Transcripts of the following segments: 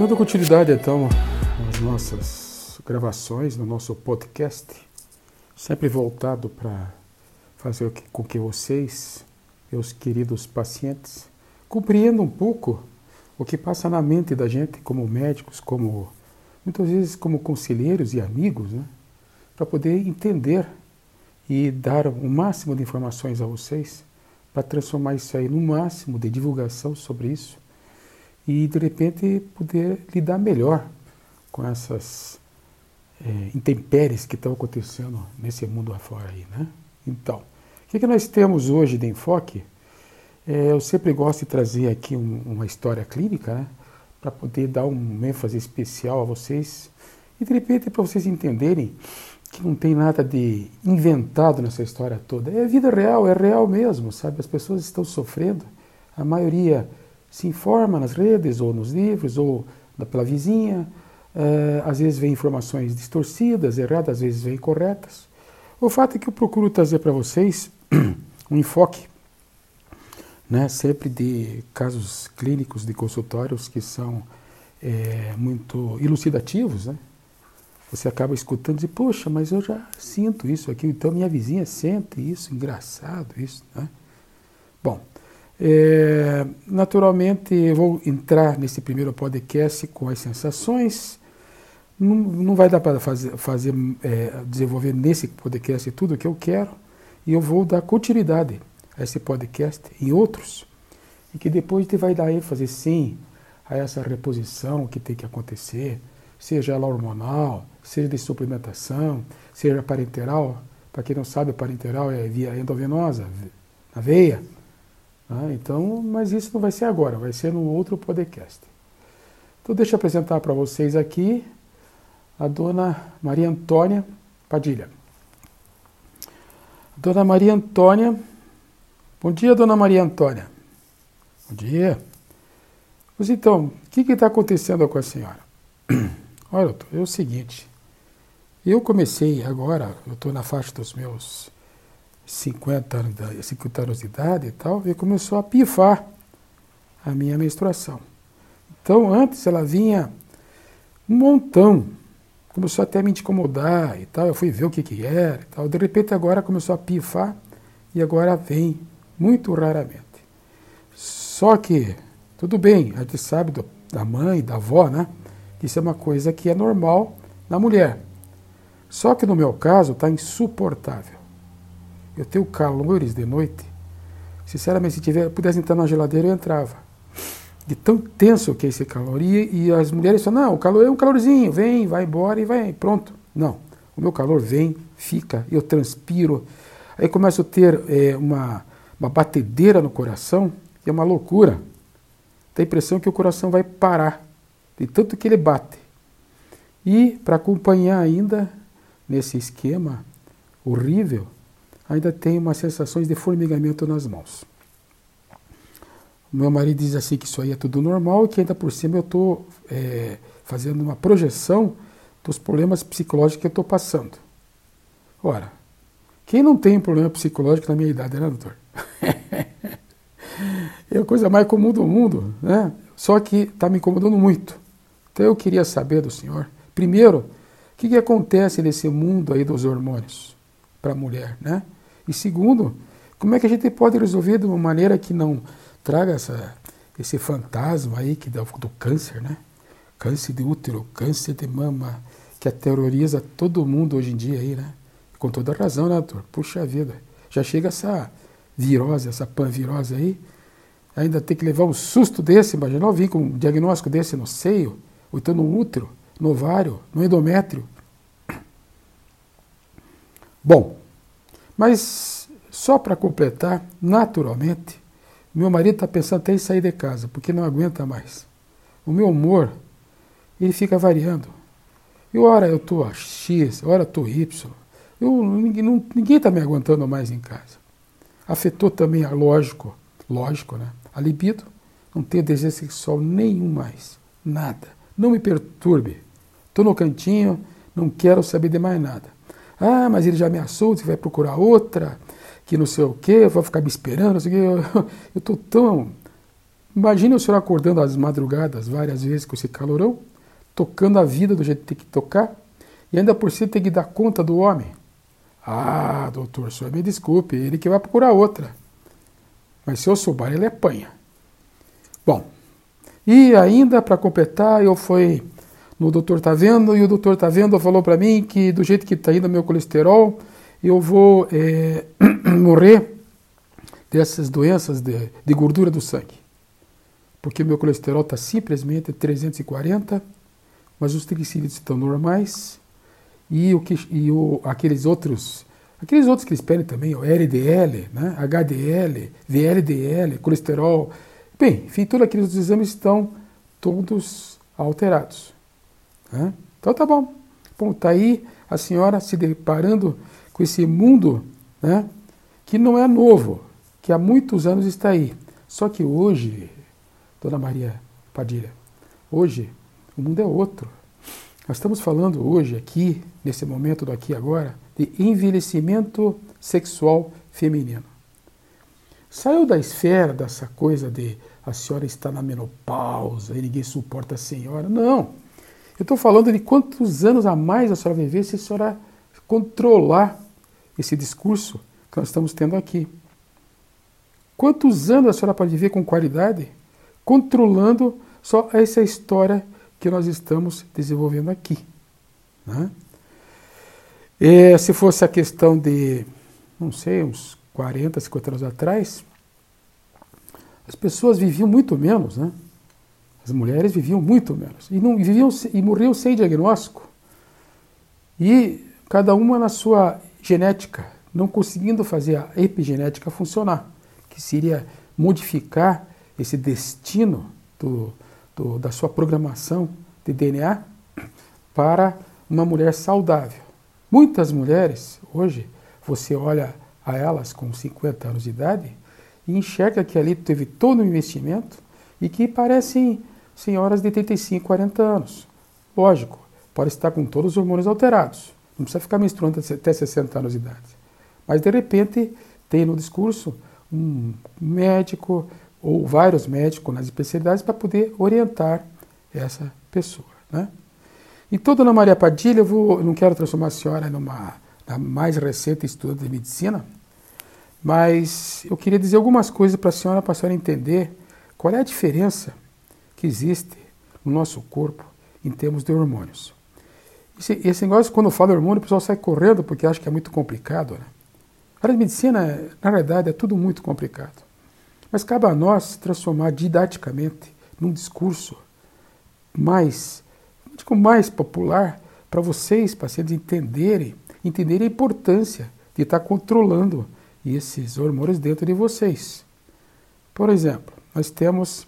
Dando continuidade então às nossas gravações, no nosso podcast, sempre voltado para fazer com que vocês, meus queridos pacientes, compreendam um pouco o que passa na mente da gente como médicos, como muitas vezes como conselheiros e amigos, né? para poder entender e dar o máximo de informações a vocês, para transformar isso aí no máximo de divulgação sobre isso e de repente poder lidar melhor com essas é, intempéries que estão acontecendo nesse mundo afora aí, né? Então, o que, que nós temos hoje de enfoque? É, eu sempre gosto de trazer aqui um, uma história clínica, né? Para poder dar um ênfase especial a vocês e de repente para vocês entenderem que não tem nada de inventado nessa história toda. É vida real, é real mesmo, sabe? As pessoas estão sofrendo, a maioria se informa nas redes ou nos livros ou pela vizinha. É, às vezes vem informações distorcidas, erradas, às vezes vem corretas. O fato é que eu procuro trazer para vocês um enfoque, né, sempre de casos clínicos de consultórios que são é, muito elucidativos, né? Você acaba escutando e diz, poxa, mas eu já sinto isso aqui, então minha vizinha sente isso, engraçado isso, né? Bom, é, naturalmente, eu vou entrar nesse primeiro podcast com as sensações. Não, não vai dar para fazer, fazer é, desenvolver nesse podcast tudo o que eu quero, e eu vou dar continuidade a esse podcast e outros, e que depois gente vai dar ênfase sim a essa reposição que tem que acontecer, seja ela hormonal, seja de suplementação, seja parenteral. Para quem não sabe, parenteral é via endovenosa, na veia ah, então, mas isso não vai ser agora, vai ser no outro podcast. Então, deixa eu apresentar para vocês aqui a dona Maria Antônia Padilha. Dona Maria Antônia. Bom dia, dona Maria Antônia. Bom dia. Pois então, o que está acontecendo com a senhora? Olha, é o seguinte. Eu comecei agora, eu estou na faixa dos meus 50 anos, 50 anos de idade e tal, e começou a pifar a minha menstruação. Então, antes ela vinha um montão, começou até a me incomodar e tal, eu fui ver o que que era e tal. De repente agora começou a pifar e agora vem muito raramente. Só que, tudo bem, a gente sabe do, da mãe, da avó, né? Isso é uma coisa que é normal na mulher. Só que no meu caso está insuportável. Eu tenho calores de noite. Sinceramente, se tiver, pudesse entrar na geladeira, eu entrava. De tão tenso que é esse calor. E, e as mulheres falam, não, o calor é um calorzinho, vem, vai embora e vai, pronto. Não, o meu calor vem, fica, eu transpiro. Aí começo a ter é, uma, uma batedeira no coração, e é uma loucura. Tem a impressão que o coração vai parar, de tanto que ele bate. E para acompanhar ainda nesse esquema horrível, ainda tenho umas sensações de formigamento nas mãos. Meu marido diz assim que isso aí é tudo normal e que ainda por cima eu estou é, fazendo uma projeção dos problemas psicológicos que eu estou passando. Ora, quem não tem problema psicológico na minha idade, né, doutor? é a coisa mais comum do mundo, né? Só que está me incomodando muito. Então eu queria saber do senhor, primeiro, o que, que acontece nesse mundo aí dos hormônios para a mulher, né? E segundo, como é que a gente pode resolver de uma maneira que não traga essa, esse fantasma aí que dá do câncer, né? Câncer de útero, câncer de mama, que aterroriza todo mundo hoje em dia aí, né? Com toda razão, né, doutor? Puxa vida, já chega essa virose, essa panvirose aí, ainda tem que levar um susto desse, imagina, eu vim com um diagnóstico desse no seio, ou então no útero, no ovário, no endométrio. Bom, mas só para completar, naturalmente, meu marido está pensando até em sair de casa, porque não aguenta mais. O meu humor, ele fica variando. E hora eu estou X, hora eu estou Y. Eu, ninguém está me aguentando mais em casa. Afetou também, a lógico, lógico, né? A libido, não tenho desejo sexual nenhum mais. Nada. Não me perturbe. Estou no cantinho, não quero saber de mais nada. Ah, mas ele já ameaçou, você vai procurar outra, que não sei o quê, vai ficar me esperando, não sei o quê. Eu estou tão Imagine o senhor acordando às madrugadas várias vezes com esse calorão, tocando a vida do jeito que tem que tocar, e ainda por cima tem que dar conta do homem. Ah, doutor, senhor me desculpe, ele que vai procurar outra. Mas se eu souber, ele apanha. Bom, e ainda para completar, eu fui no doutor Tá Vendo, e o doutor Tá Vendo falou para mim que do jeito que está indo meu colesterol, eu vou é, morrer dessas doenças de, de gordura do sangue. Porque meu colesterol está simplesmente 340, mas os triglicerídeos estão normais e, o que, e o, aqueles outros aqueles outros que eles pedem também, o LDL, né, HDL, VLDL, colesterol, bem, enfim, todos aqueles exames estão todos alterados. Né? Então tá bom. Bom, tá aí a senhora se deparando com esse mundo né, que não é novo, que há muitos anos está aí. Só que hoje, Dona Maria Padilha, hoje o mundo é outro. Nós estamos falando hoje aqui, nesse momento do aqui e agora, de envelhecimento sexual feminino. Saiu da esfera dessa coisa de a senhora está na menopausa e ninguém suporta a senhora. Não. Eu estou falando de quantos anos a mais a senhora viver se a senhora controlar esse discurso que nós estamos tendo aqui. Quantos anos a senhora pode viver com qualidade controlando só essa história que nós estamos desenvolvendo aqui. Né? E, se fosse a questão de, não sei, uns 40, 50 anos atrás, as pessoas viviam muito menos, né? As mulheres viviam muito menos e não viviam e morriam sem diagnóstico. E cada uma na sua genética, não conseguindo fazer a epigenética funcionar, que seria modificar esse destino do, do, da sua programação de DNA para uma mulher saudável. Muitas mulheres, hoje, você olha a elas com 50 anos de idade e enxerga que ali teve todo um investimento e que parecem senhoras de 35, 40 anos. Lógico, pode estar com todos os hormônios alterados, não precisa ficar menstruando até 60 anos de idade. Mas de repente tem no discurso um médico, ou vários médicos nas especialidades para poder orientar essa pessoa. Né? Então, dona Maria Padilha, eu, vou, não quero transformar a senhora numa na mais recente estudante de medicina, mas eu queria dizer algumas coisas para a senhora, para a senhora entender qual é a diferença que existe no nosso corpo em termos de hormônios. Esse, esse negócio, quando eu falo hormônio, o pessoal sai correndo porque acha que é muito complicado. Né? A área de medicina, na verdade, é tudo muito complicado. Mas cabe a nós transformar didaticamente num discurso mais, digo, mais popular para vocês, pacientes, entenderem, entenderem a importância de estar controlando esses hormônios dentro de vocês. Por exemplo, nós temos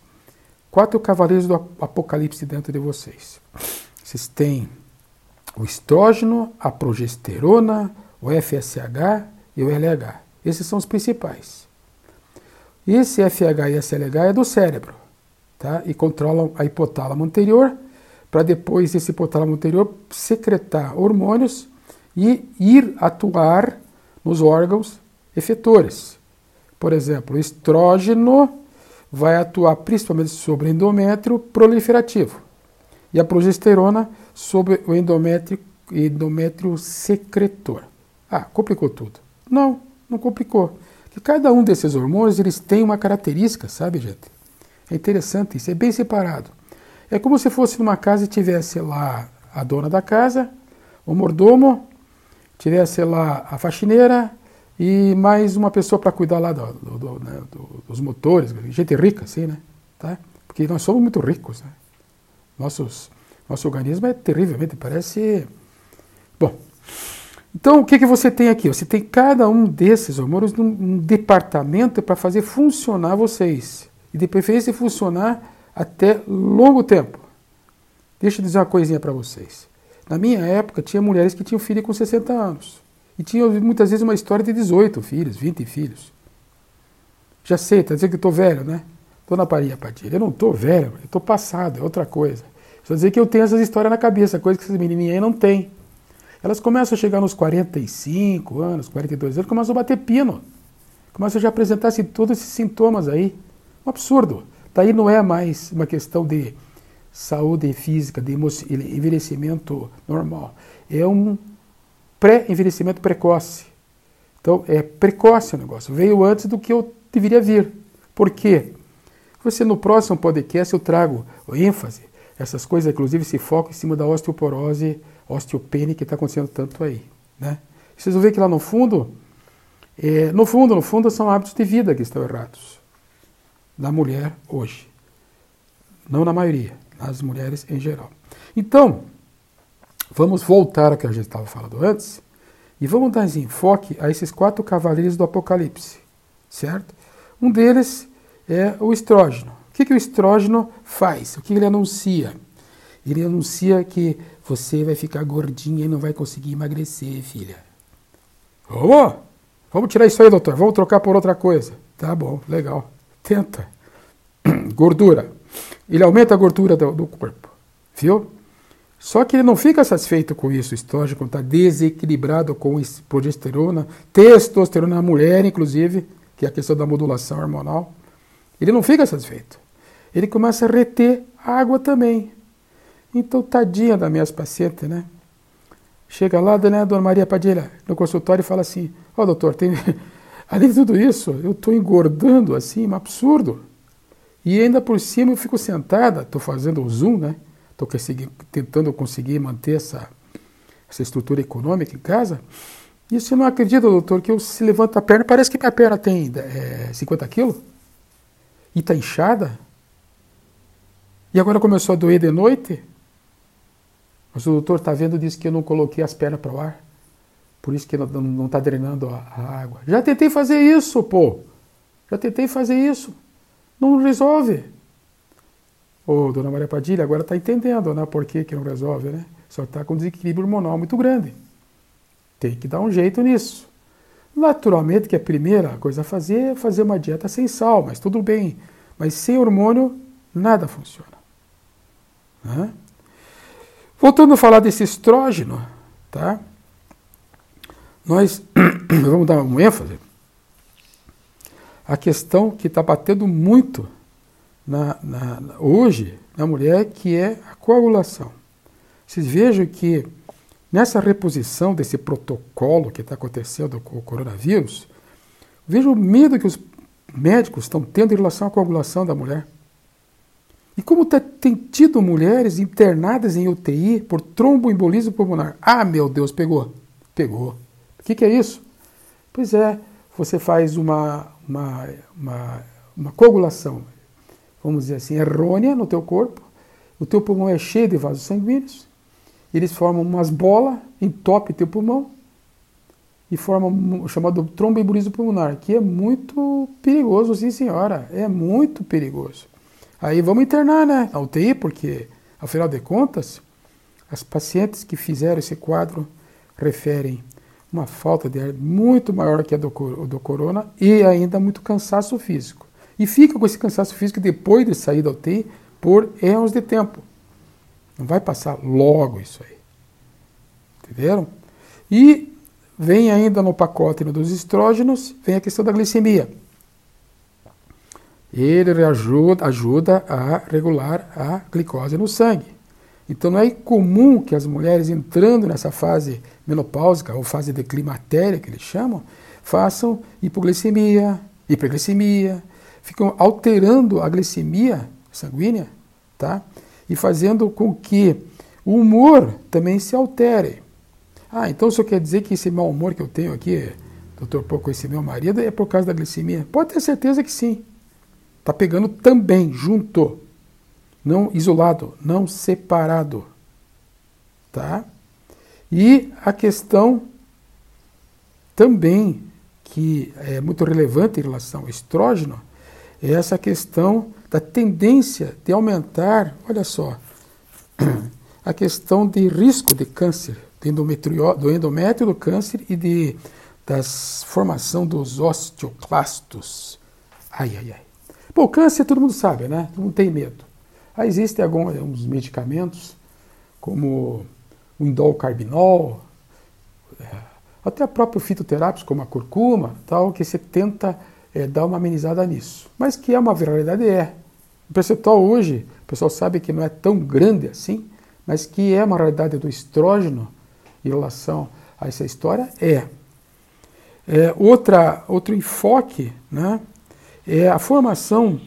quatro cavaleiros do apocalipse dentro de vocês. Vocês têm o estrógeno, a progesterona, o FSH e o LH. Esses são os principais. Esse FH e SLH é do cérebro, tá? E controlam a hipotálamo anterior, para depois esse hipotálamo anterior secretar hormônios e ir atuar nos órgãos efetores. Por exemplo, o estrógeno vai atuar principalmente sobre o endométrio proliferativo e a progesterona sobre o endométrio, endométrio secretor. Ah, complicou tudo. Não, não complicou que cada um desses hormônios eles tem uma característica, sabe, gente? É interessante isso, é bem separado. É como se fosse numa casa e tivesse lá a dona da casa, o mordomo, tivesse lá a faxineira e mais uma pessoa para cuidar lá do, do, né, dos motores, gente rica assim, né? Tá? Porque nós somos muito ricos, né? Nossos, nosso organismo é terrivelmente, parece... Bom, então, o que, que você tem aqui? Você tem cada um desses hormônios num, num departamento para fazer funcionar vocês. E de preferência funcionar até longo tempo. Deixa eu dizer uma coisinha para vocês. Na minha época, tinha mulheres que tinham filho com 60 anos. E tinham muitas vezes uma história de 18 filhos, 20 filhos. Já sei, está dizendo que estou velho, né? Dona Maria Padilha, eu não estou velho, eu estou passado, é outra coisa. Só dizer que eu tenho essas histórias na cabeça, coisa que essas menininhas aí não têm. Elas começam a chegar nos 45 anos, 42 anos, começam a bater pino. Começam a já apresentar -se todos esses sintomas aí. Um absurdo. daí não é mais uma questão de saúde física, de envelhecimento normal. É um pré-envelhecimento precoce. Então, é precoce o negócio. Veio antes do que eu deveria vir. Por quê? Você no próximo podcast eu trago ênfase, essas coisas, inclusive se foco em cima da osteoporose, osteopenia que está acontecendo tanto aí. Né? Vocês vão ver que lá no fundo, é, no fundo, no fundo, são hábitos de vida que estão errados da mulher hoje. Não na maioria, nas mulheres em geral. Então, vamos voltar ao que a gente estava falando antes e vamos dar enfoque a esses quatro cavaleiros do Apocalipse, certo? Um deles é o estrógeno. O que, que o estrógeno faz? O que ele anuncia? Ele anuncia que você vai ficar gordinha e não vai conseguir emagrecer, filha. Vamos? Vamos tirar isso aí, doutor. Vamos trocar por outra coisa. Tá bom, legal. Tenta. Gordura. Ele aumenta a gordura do, do corpo. Viu? Só que ele não fica satisfeito com isso. O estrógeno está desequilibrado com progesterona, testosterona na mulher, inclusive, que é a questão da modulação hormonal. Ele não fica satisfeito. Ele começa a reter água também. Então, tadinha das minhas pacientes, né? Chega lá, né, dona Maria Padilha, no consultório e fala assim: Ó, oh, doutor, tem... além de tudo isso, eu estou engordando assim, um absurdo. E ainda por cima eu fico sentada, estou fazendo o Zoom, né? Estou tentando conseguir manter essa, essa estrutura econômica em casa. E você não acredita, doutor, que eu se levanto a perna, parece que minha perna tem é, 50 quilos e está inchada. E agora começou a doer de noite. Mas o doutor está vendo, disse que eu não coloquei as pernas para o ar. Por isso que não está drenando a, a, água. Já tentei fazer isso, pô. Já tentei fazer isso. Não resolve. Ô, dona Maria Padilha, agora está entendendo, né? Por que, que não resolve, né? Só está com desequilíbrio hormonal muito grande. Tem que dar um jeito nisso. Naturalmente que a primeira coisa a fazer é fazer uma dieta sem sal, mas tudo bem. Mas sem hormônio, nada funciona. Né? Voltando a falar desse estrógeno, tá? Nós vamos dar um ênfase. A questão que está batendo muito na, na, hoje na mulher, que é a coagulação. Vocês vejam que Nessa reposição desse protocolo que está acontecendo com o coronavírus, vejo o medo que os médicos estão tendo em relação à coagulação da mulher. E como tá, tem tido mulheres internadas em UTI por tromboembolismo pulmonar. Ah, meu Deus, pegou. Pegou. O que, que é isso? Pois é, você faz uma, uma, uma, uma coagulação, vamos dizer assim, errônea no teu corpo, o teu pulmão é cheio de vasos sanguíneos, eles formam umas bolas, entopem teu pulmão e formam o chamado tromboembolismo pulmonar, que é muito perigoso, sim senhora, é muito perigoso. Aí vamos internar, né, na UTI, porque, afinal de contas, as pacientes que fizeram esse quadro referem uma falta de ar muito maior que a do, do corona e ainda muito cansaço físico. E fica com esse cansaço físico depois de sair da UTI por erros de tempo. Não vai passar logo isso aí. Entenderam? E vem ainda no pacote dos estrógenos, vem a questão da glicemia. Ele ajuda, ajuda a regular a glicose no sangue. Então não é comum que as mulheres entrando nessa fase menopáusica ou fase de climatéria que eles chamam, façam hipoglicemia, hiperglicemia, ficam alterando a glicemia sanguínea, tá? e fazendo com que o humor também se altere. Ah, então isso quer dizer que esse mau humor que eu tenho aqui, doutor com esse meu marido, é por causa da glicemia? Pode ter certeza que sim. Está pegando também, junto. Não isolado, não separado. Tá? E a questão também que é muito relevante em relação ao estrógeno é essa questão da tendência de aumentar, olha só, a questão de risco de câncer, de do endométrio do câncer e de, das formação dos osteoclastos. Ai, ai, ai. Bom, câncer todo mundo sabe, né? Não tem medo. Aí existem alguns medicamentos, como o indolcarbinol, é, até próprio fitoterápicos, como a curcuma, tal, que você tenta é, dar uma amenizada nisso. Mas que é uma viralidade, é O percentual hoje, o pessoal sabe que não é tão grande assim, mas que é uma realidade do estrógeno em relação a essa história, é. é outra, outro enfoque né, é a formação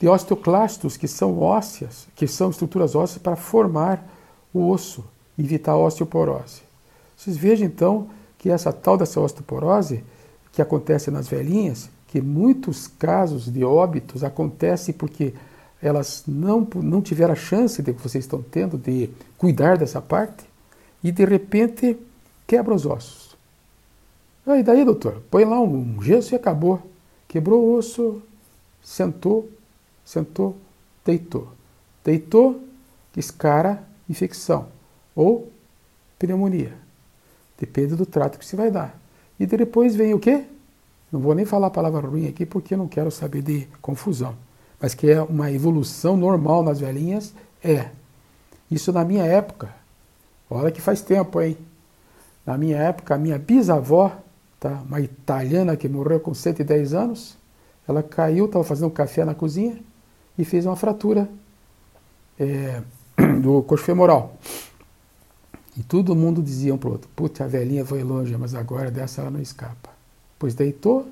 de osteoclastos, que são ósseas, que são estruturas ósseas para formar o osso, evitar a osteoporose. Vocês vejam então que essa tal dessa osteoporose que acontece nas velhinhas, que muitos casos de óbitos acontecem porque elas não, não tiveram a chance de que vocês estão tendo de cuidar dessa parte e de repente quebra os ossos. E daí, doutor? Põe lá um gesso e acabou. Quebrou o osso, sentou, sentou, deitou. Deitou, escara, infecção ou pneumonia. Depende do trato que se vai dar. E depois vem o quê? Não vou nem falar a palavra ruim aqui porque eu não quero saber de confusão. Mas que é uma evolução normal nas velhinhas, é. Isso na minha época. Olha que faz tempo, hein? Na minha época, a minha bisavó, tá? uma italiana que morreu com 110 anos, ela caiu, estava fazendo um café na cozinha, e fez uma fratura é, do coxo femoral. E todo mundo dizia um para o outro: Putz, a velhinha foi longe, mas agora dessa ela não escapa. Pois deitou,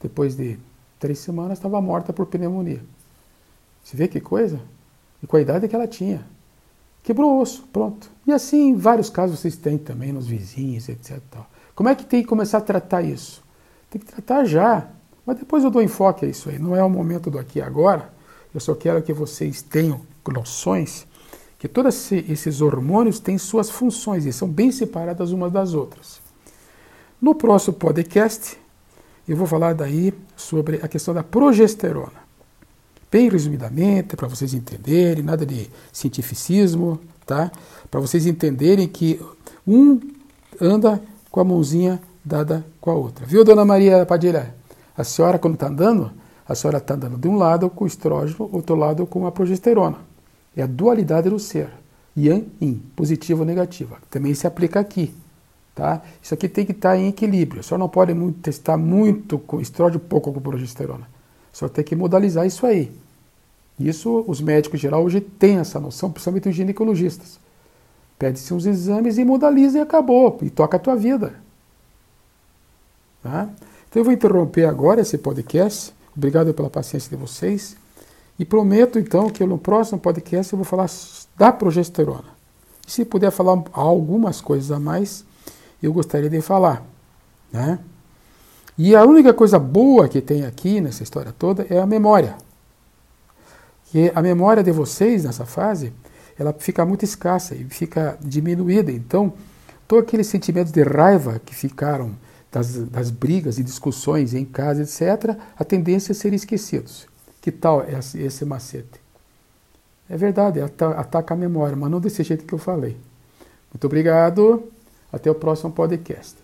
depois de três semanas estava morta por pneumonia. Você vê que coisa? E com a idade que ela tinha. Quebrou o osso, pronto. E assim, vários casos vocês têm também nos vizinhos, etc. Como é que tem que começar a tratar isso? Tem que tratar já. Mas depois eu dou enfoque a isso aí. Não é o momento do aqui e agora. Eu só quero que vocês tenham noções que todos esses hormônios têm suas funções e são bem separadas umas das outras. No próximo podcast, eu vou falar daí sobre a questão da progesterona. Bem resumidamente, para vocês entenderem, nada de cientificismo, tá? Para vocês entenderem que um anda com a mãozinha dada com a outra. Viu, dona Maria Padilha? A senhora, quando está andando, a senhora está andando de um lado com o estrógeno, outro lado com a progesterona. É a dualidade do ser. Yang, Yin, positivo ou negativo. Também se aplica aqui. Tá? Isso aqui tem que estar tá em equilíbrio. Só não pode muito, testar muito com estrógeno, pouco com progesterona. Só tem que modalizar isso aí. Isso os médicos geral hoje têm essa noção, principalmente os ginecologistas. Pede-se uns exames e modaliza e acabou. E toca a tua vida. Tá? Então eu vou interromper agora esse podcast Obrigado pela paciência de vocês. E prometo então que no próximo podcast eu vou falar da progesterona. E se puder falar algumas coisas a mais, eu gostaria de falar. Né? E a única coisa boa que tem aqui nessa história toda é a memória. Que a memória de vocês nessa fase, ela fica muito escassa e fica diminuída. Então, todos aqueles sentimentos de raiva que ficaram das, das brigas e discussões em casa, etc., a tendência é ser esquecidos. Que tal esse, macete? É verdade, ataca a memória, mas não desse jeito que eu falei. Muito obrigado. Até o próximo podcast.